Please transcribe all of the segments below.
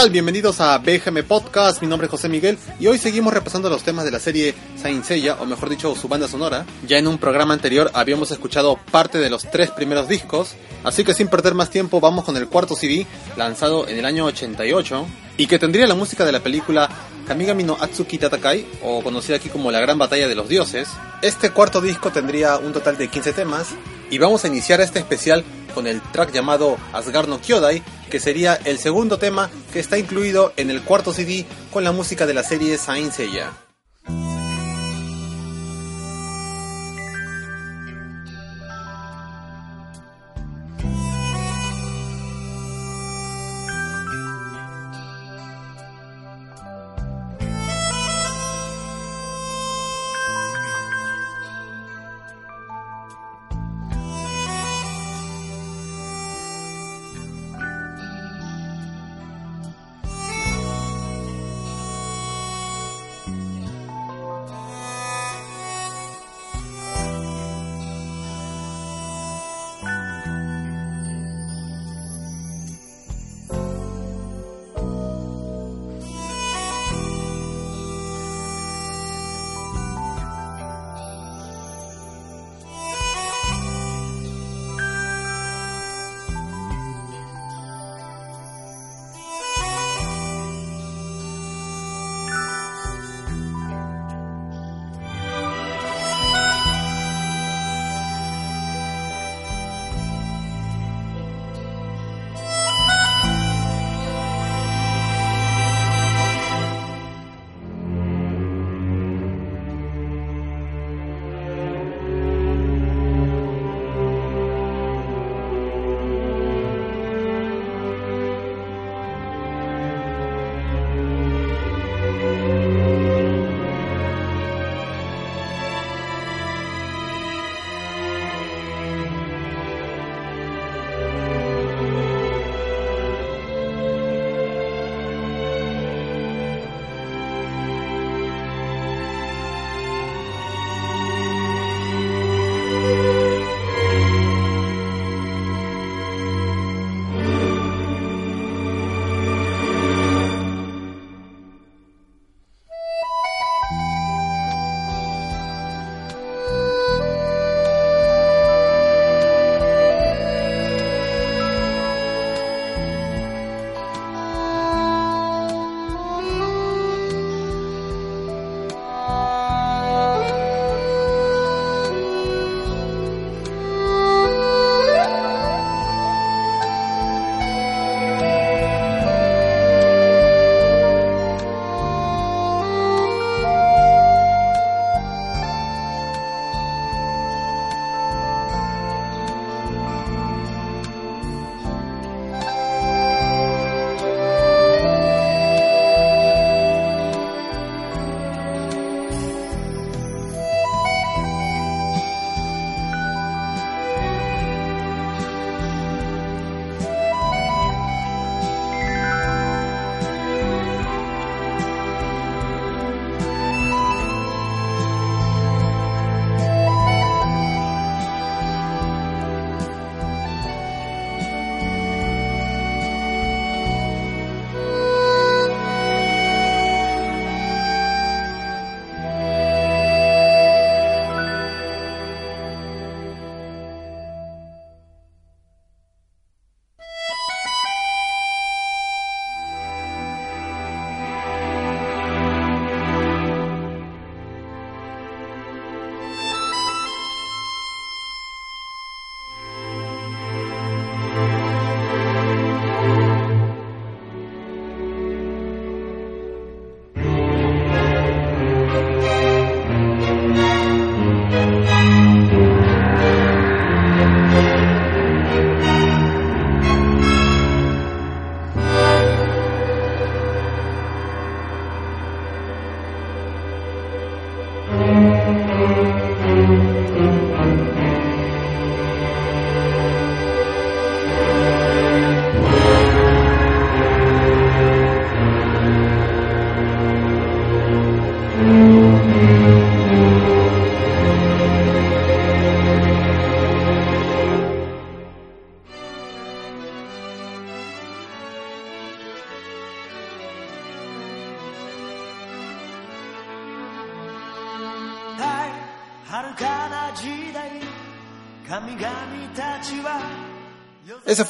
Hey, ¿qué tal? Bienvenidos a BGM Podcast. Mi nombre es José Miguel y hoy seguimos repasando los temas de la serie Saint Seiya, o mejor dicho, su banda sonora. Ya en un programa anterior habíamos escuchado parte de los tres primeros discos, así que sin perder más tiempo vamos con el cuarto CD, lanzado en el año 88, y que tendría la música de la película Kamigami no Atsuki Tatakai, o conocida aquí como La Gran Batalla de los Dioses. Este cuarto disco tendría un total de 15 temas, y vamos a iniciar este especial con el track llamado Asgard no Kyodai, que sería el segundo tema que está incluido en el cuarto CD con la música de la serie Saint Seiya.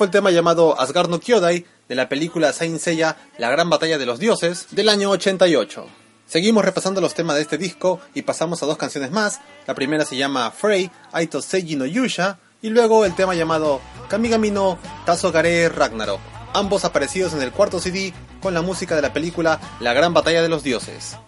Fue el tema llamado Asgard no Kyodai de la película Saint Seiya La Gran Batalla de los Dioses del año 88. Seguimos repasando los temas de este disco y pasamos a dos canciones más. La primera se llama Frey, Aito Seiji no Yusha y luego el tema llamado Kamigami no Tazogare Ragnarok, ambos aparecidos en el cuarto CD con la música de la película La Gran Batalla de los Dioses.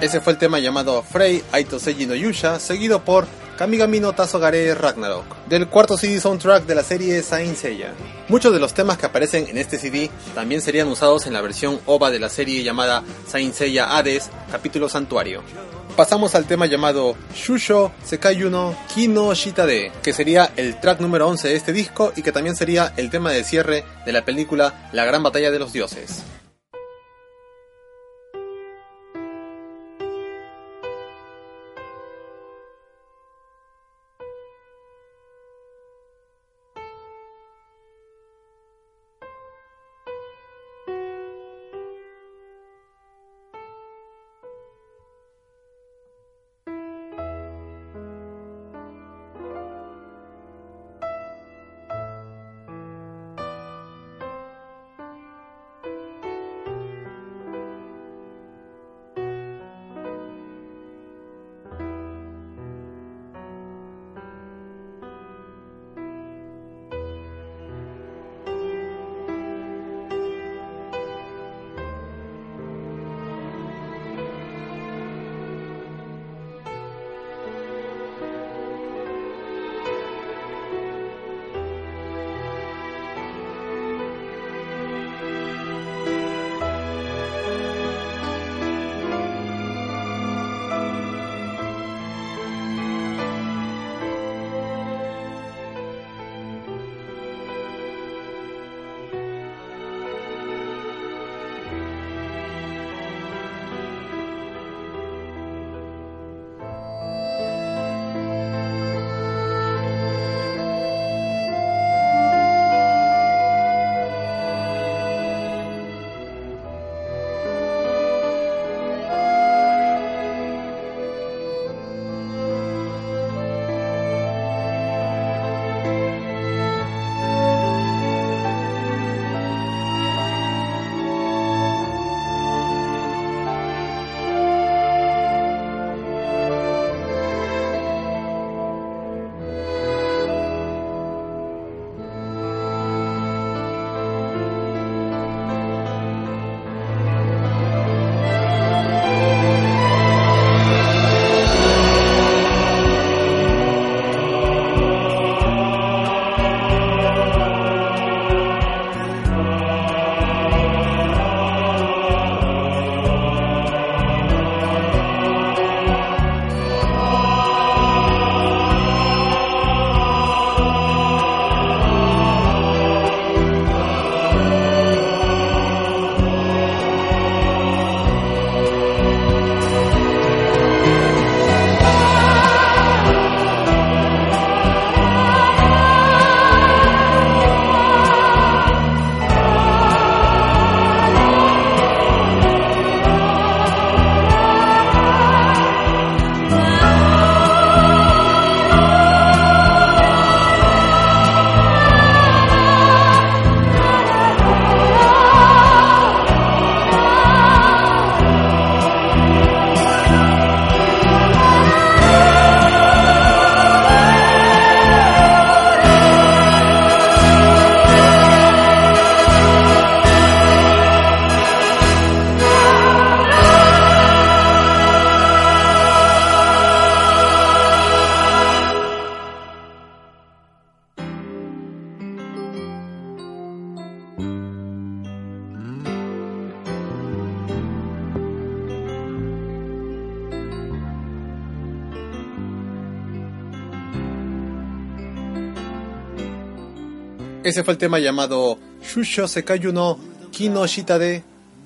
Ese fue el tema llamado Frey Aito Seiji no Yusha, seguido por Kamigami no Tazogare Ragnarok, del cuarto CD soundtrack de la serie Saint Seiya. Muchos de los temas que aparecen en este CD también serían usados en la versión OVA de la serie llamada Saint Seiya Hades, capítulo Santuario. Pasamos al tema llamado Shusho Sekayuno Kino Shitade, que sería el track número 11 de este disco y que también sería el tema de cierre de la película La Gran Batalla de los Dioses. Ese fue el tema llamado Shusho Sekayu no Kino Shitade,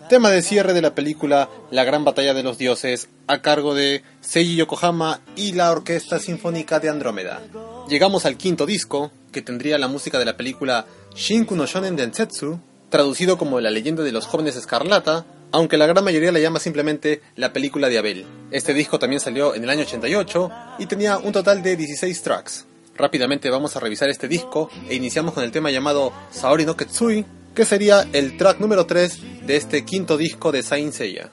tema de cierre de la película La Gran Batalla de los Dioses, a cargo de Seiji Yokohama y la Orquesta Sinfónica de Andrómeda. Llegamos al quinto disco, que tendría la música de la película Shinku no Shonen Densetsu, traducido como La leyenda de los jóvenes escarlata, aunque la gran mayoría la llama simplemente La película de Abel. Este disco también salió en el año 88 y tenía un total de 16 tracks. Rápidamente vamos a revisar este disco e iniciamos con el tema llamado Saori no Ketsui, que sería el track número 3 de este quinto disco de Saint Seiya.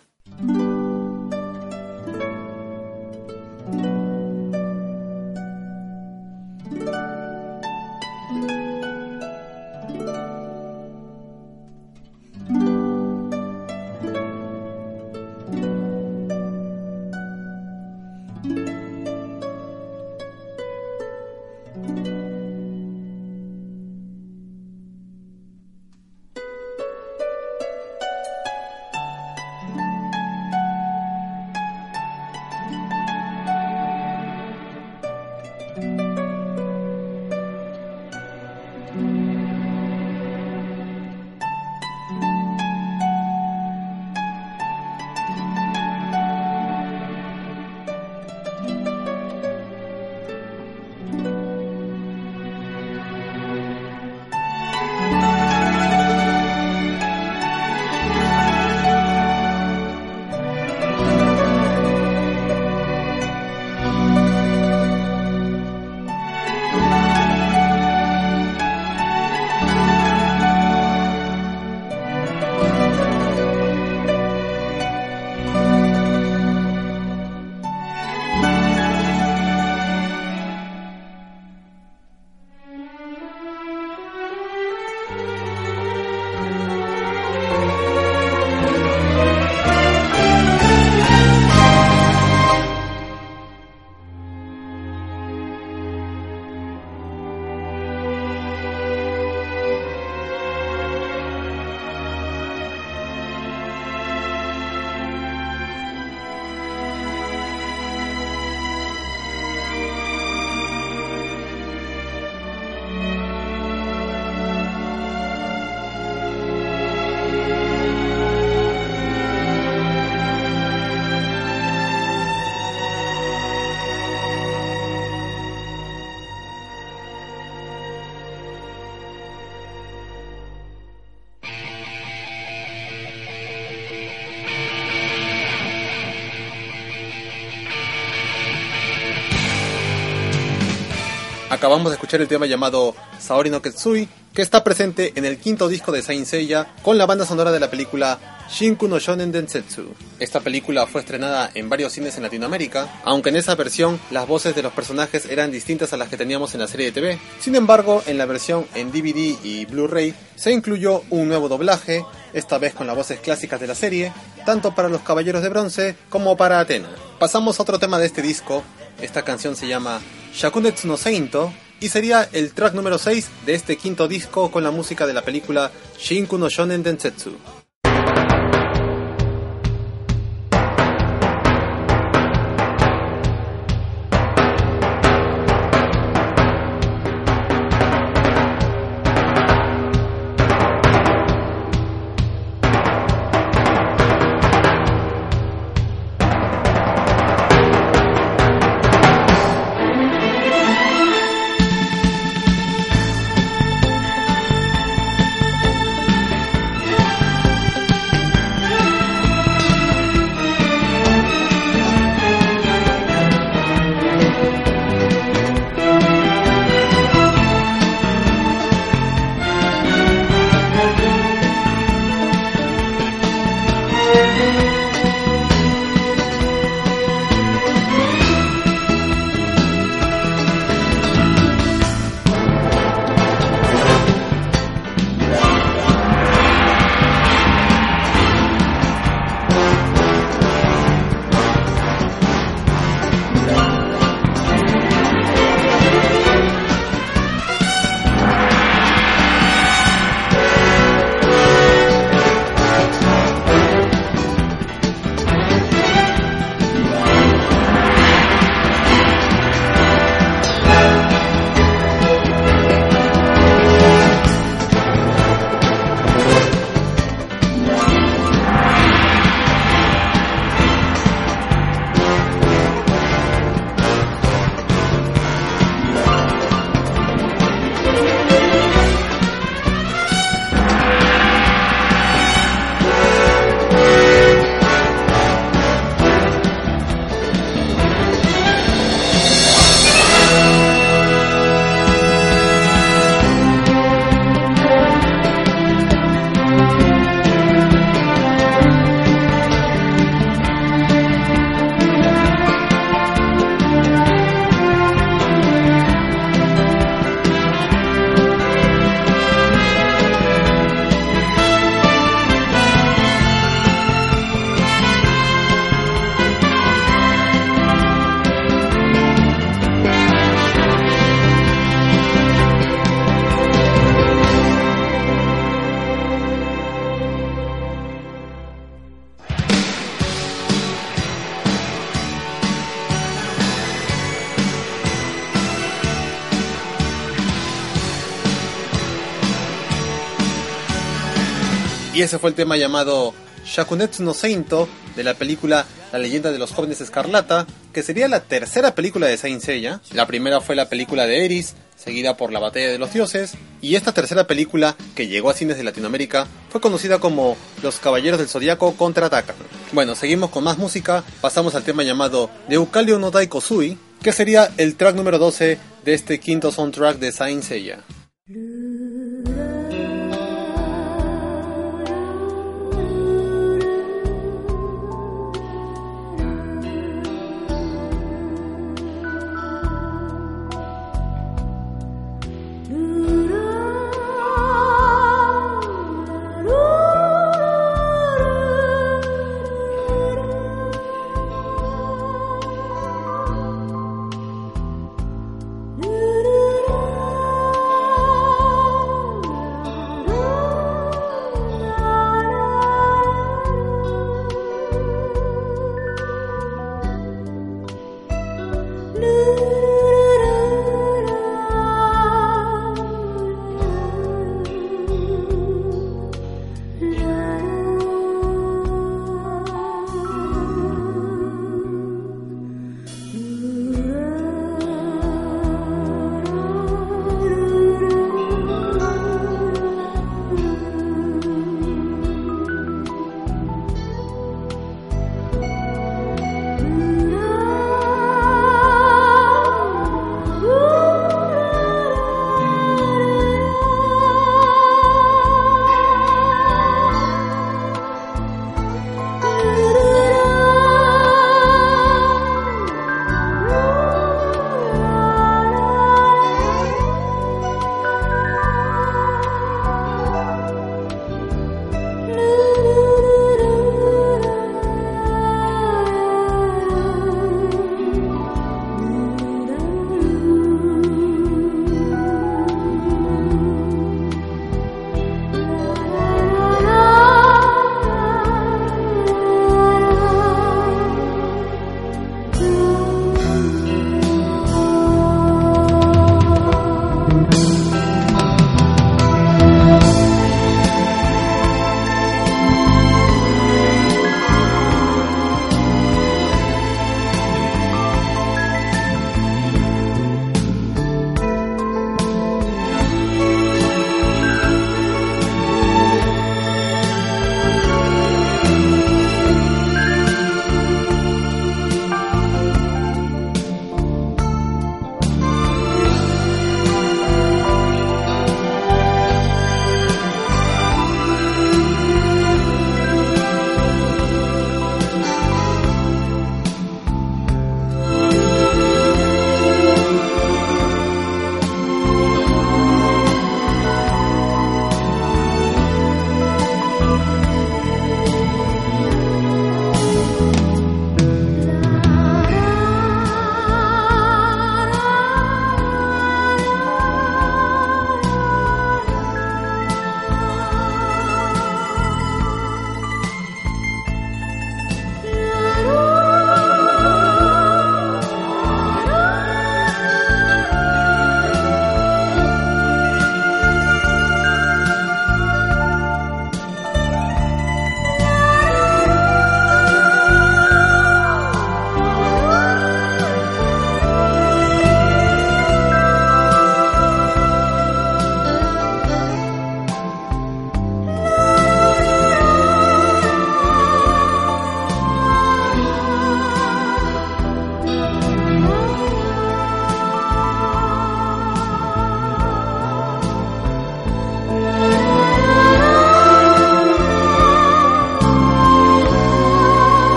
Acabamos de escuchar el tema llamado Saori no Ketsui, que está presente en el quinto disco de Saint Seiya con la banda sonora de la película Shinku no Shonen Densetsu. Esta película fue estrenada en varios cines en Latinoamérica, aunque en esa versión las voces de los personajes eran distintas a las que teníamos en la serie de TV. Sin embargo, en la versión en DVD y Blu-ray se incluyó un nuevo doblaje, esta vez con las voces clásicas de la serie, tanto para los Caballeros de Bronce como para Atena. Pasamos a otro tema de este disco, esta canción se llama Shakunetsu no Seinto y sería el track número 6 de este quinto disco con la música de la película Shinku no Shonen Densetsu. Y ese fue el tema llamado Shakunetsu no Seinto de la película La leyenda de los jóvenes escarlata, que sería la tercera película de Saint Seiya. La primera fue la película de Eris, seguida por La batalla de los dioses, y esta tercera película, que llegó a cines de Latinoamérica, fue conocida como Los Caballeros del Zodiaco contraatacan. Bueno, seguimos con más música, pasamos al tema llamado De Eucalio no Dai Kosui, que sería el track número 12 de este quinto soundtrack de Saint Seiya.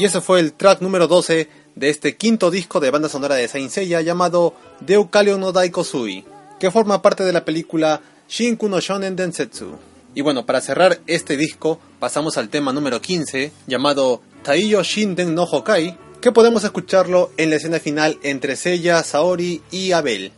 Y ese fue el track número 12 de este quinto disco de banda sonora de Saint Seiya llamado Deukaleo no Daikosui, que forma parte de la película Shinku no Shonen Densetsu. Y bueno, para cerrar este disco, pasamos al tema número 15, llamado Taiyo Shinden no Hokai, que podemos escucharlo en la escena final entre Seiya, Saori y Abel.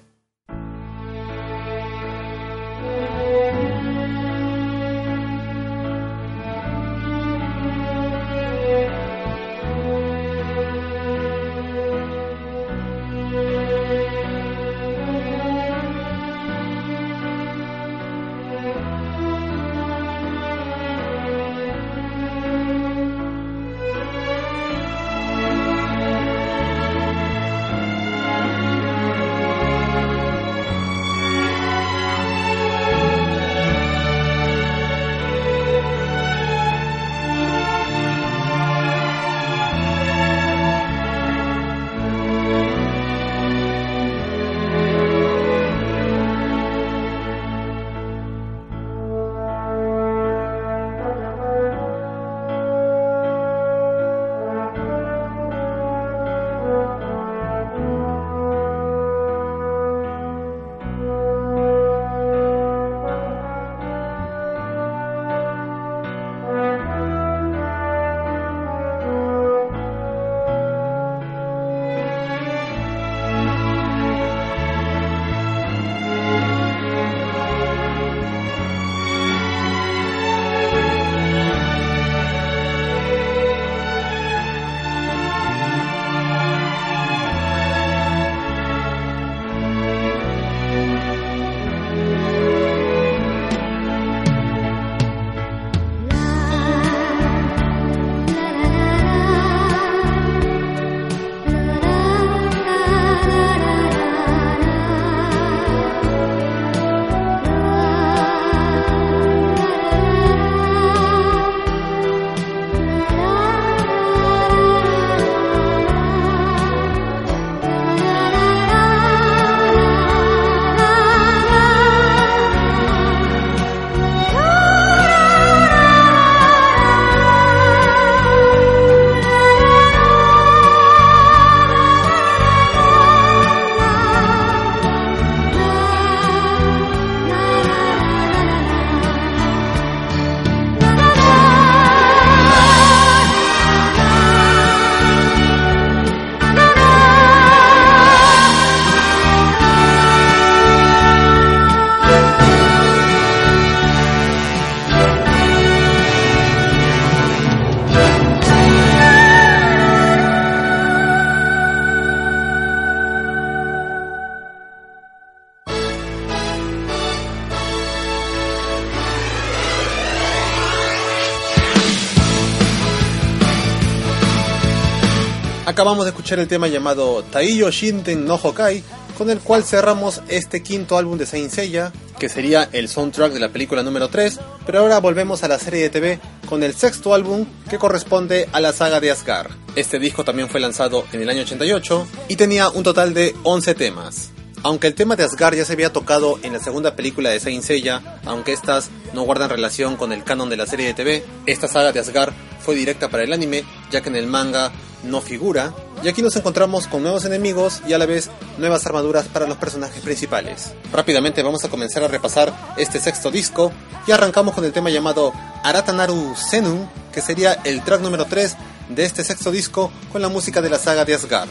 Acabamos de escuchar el tema llamado Taiyo Shinten no Hokai, con el cual cerramos este quinto álbum de Saint Seiya, que sería el soundtrack de la película número 3, pero ahora volvemos a la serie de TV con el sexto álbum que corresponde a la saga de Asgard. Este disco también fue lanzado en el año 88 y tenía un total de 11 temas. Aunque el tema de Asgard ya se había tocado en la segunda película de Saint Seiya, aunque estas no guardan relación con el canon de la serie de TV, esta saga de Asgard fue directa para el anime, ya que en el manga no figura, y aquí nos encontramos con nuevos enemigos y a la vez nuevas armaduras para los personajes principales. Rápidamente vamos a comenzar a repasar este sexto disco y arrancamos con el tema llamado Aratanaru Senu, que sería el track número 3 de este sexto disco con la música de la saga de Asgard.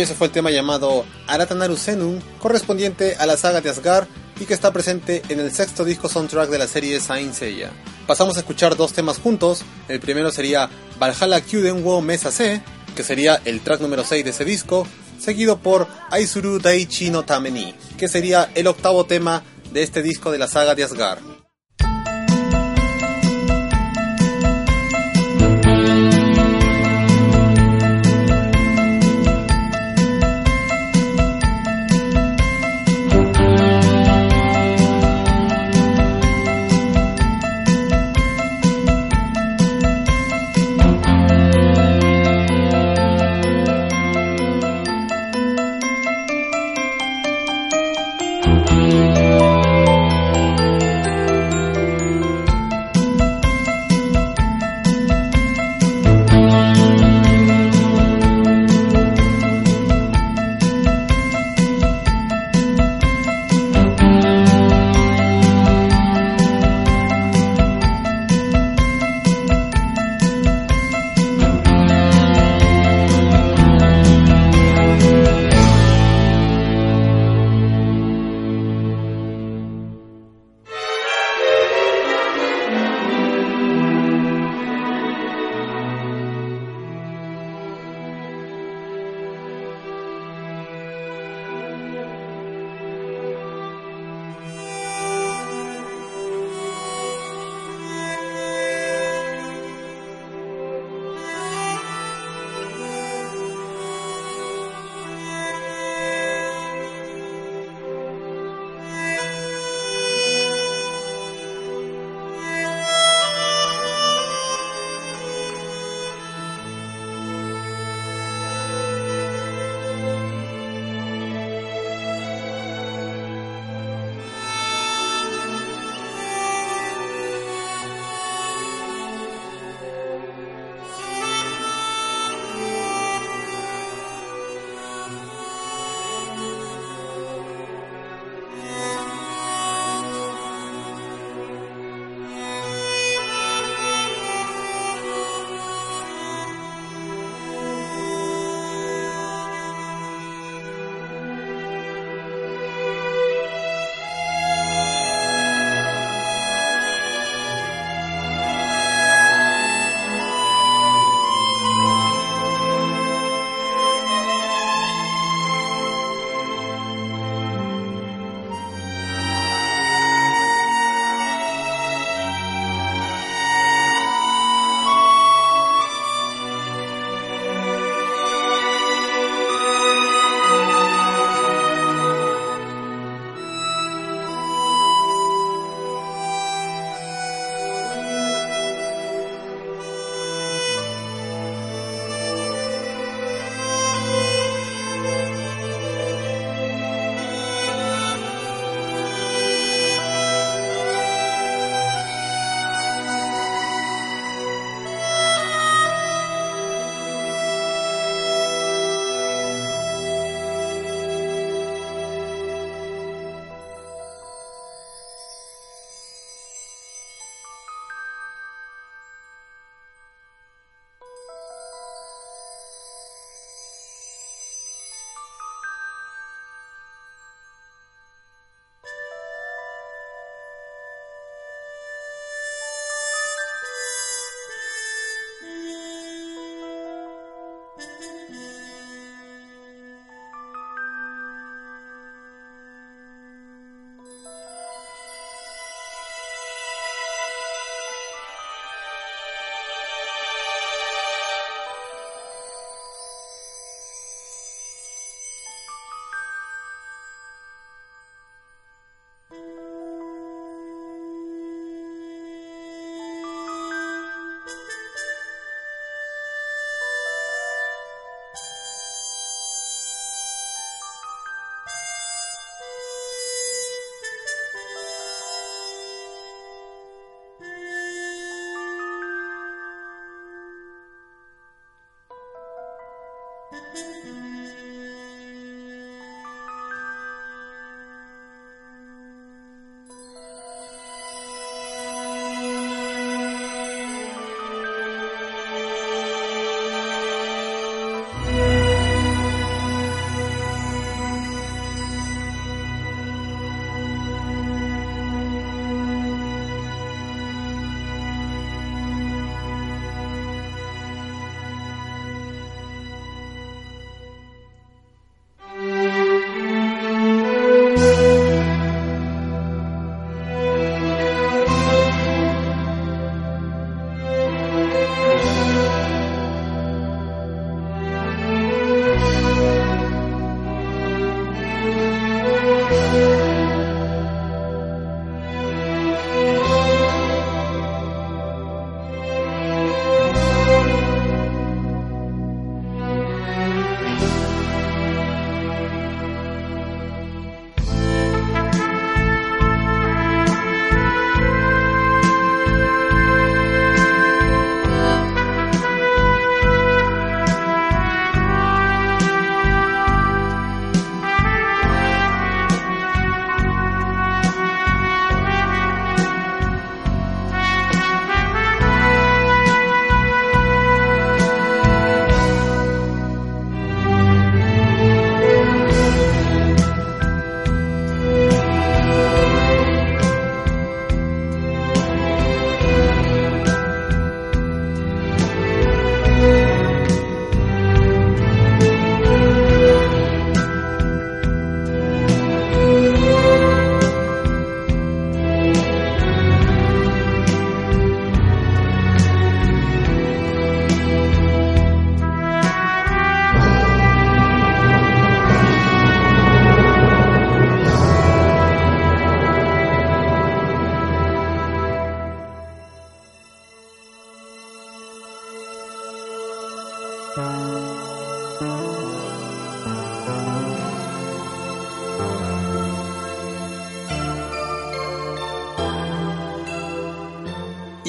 Y ese fue el tema llamado Aratanaru Senun, correspondiente a la saga de Asgard y que está presente en el sexto disco soundtrack de la serie Saint Seiya. Pasamos a escuchar dos temas juntos, el primero sería Valhalla Kyuden wo Mesase, que sería el track número 6 de ese disco, seguido por Aizuru Daichi no Tameni, que sería el octavo tema de este disco de la saga de Asgard.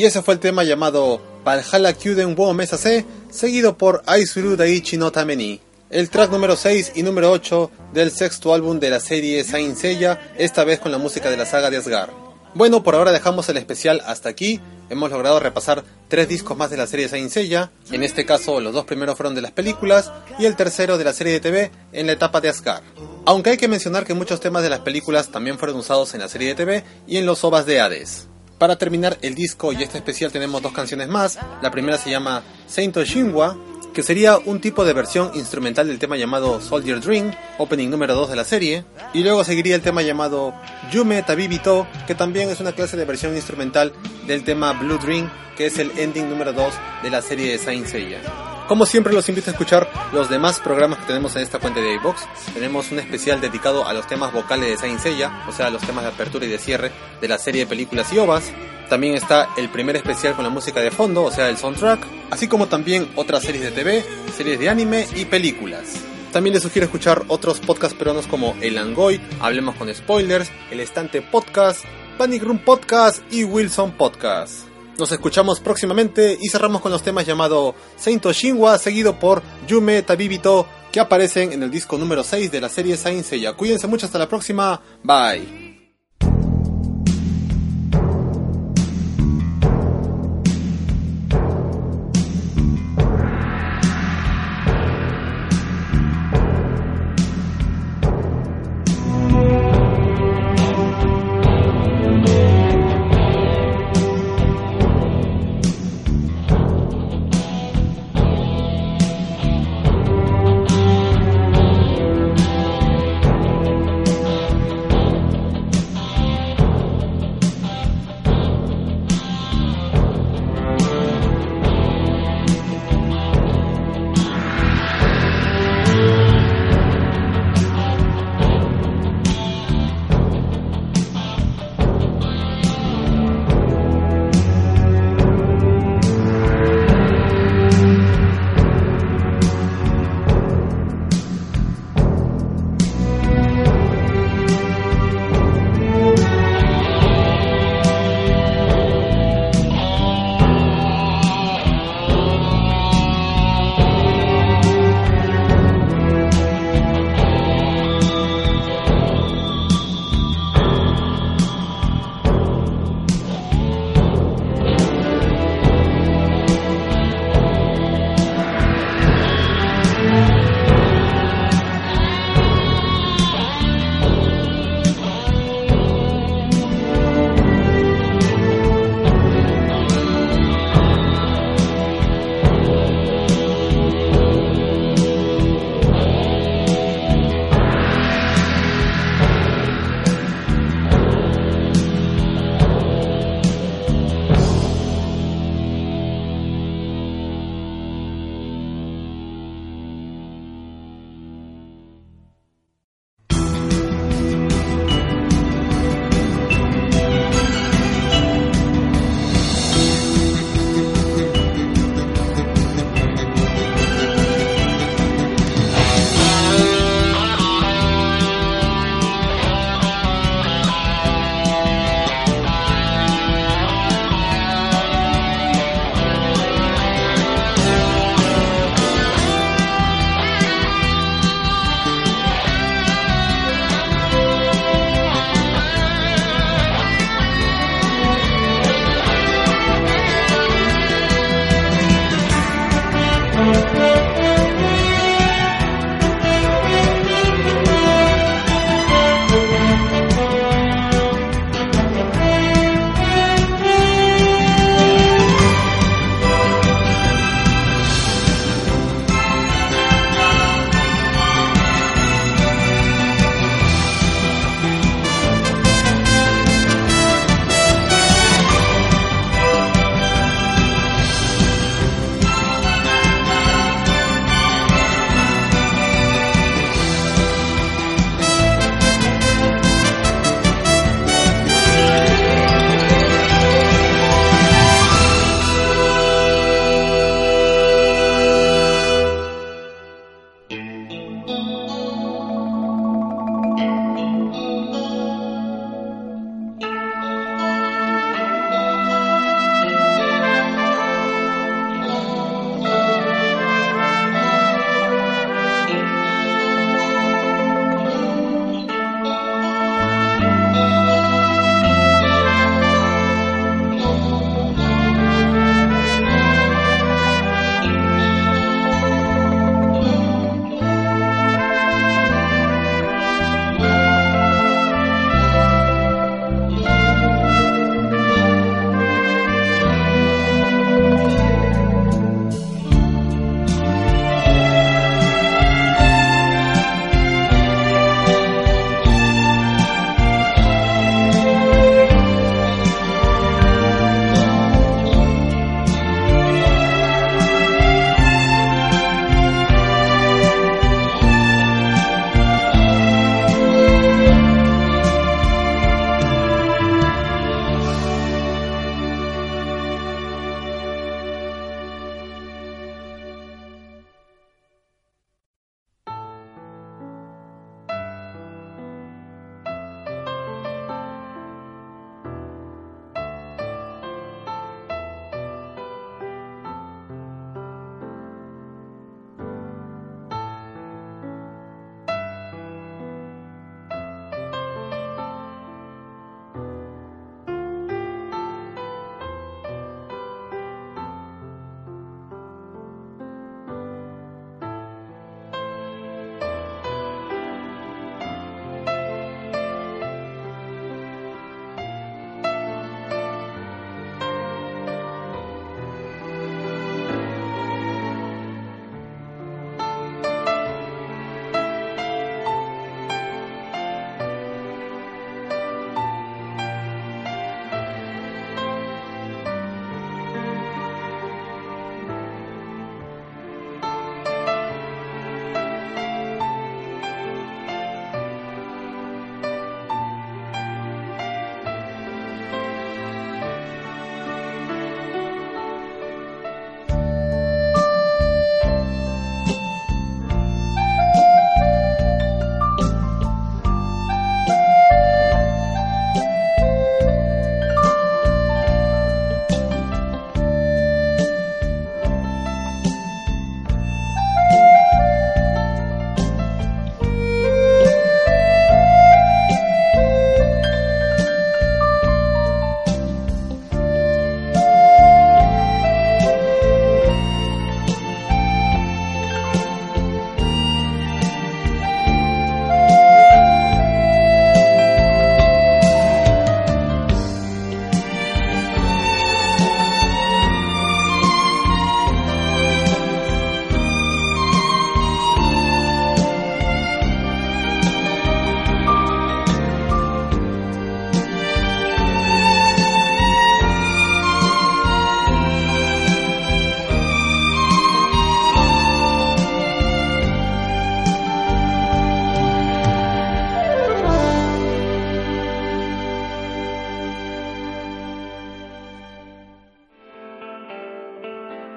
Y ese fue el tema llamado Valhalla Kyuden wo Mesase, seguido por Aizuru Daichi no Tameni. El track número 6 y número 8 del sexto álbum de la serie Saint Seiya, esta vez con la música de la saga de Asgard. Bueno, por ahora dejamos el especial hasta aquí. Hemos logrado repasar tres discos más de la serie Saint Seiya. En este caso, los dos primeros fueron de las películas y el tercero de la serie de TV en la etapa de Asgard. Aunque hay que mencionar que muchos temas de las películas también fueron usados en la serie de TV y en los OVAs de Hades. Para terminar el disco y este especial tenemos dos canciones más. La primera se llama Saint Shinwa, que sería un tipo de versión instrumental del tema llamado Soldier Dream, opening número 2 de la serie, y luego seguiría el tema llamado Yume Tabibito, que también es una clase de versión instrumental del tema Blue Dream, que es el ending número 2 de la serie de Saint Seiya. Como siempre los invito a escuchar los demás programas que tenemos en esta cuenta de iVox. Tenemos un especial dedicado a los temas vocales de Saint Seiya, o sea, los temas de apertura y de cierre de la serie de películas y ovas. También está el primer especial con la música de fondo, o sea, el soundtrack, así como también otras series de TV, series de anime y películas. También les sugiero escuchar otros podcasts peruanos como El Angoy, Hablemos con Spoilers, El Estante Podcast, Panic Room Podcast y Wilson Podcast. Nos escuchamos próximamente y cerramos con los temas llamado Saint Shinwa, seguido por Yume Tabibito, que aparecen en el disco número 6 de la serie Saint Seiya. Cuídense mucho, hasta la próxima. Bye.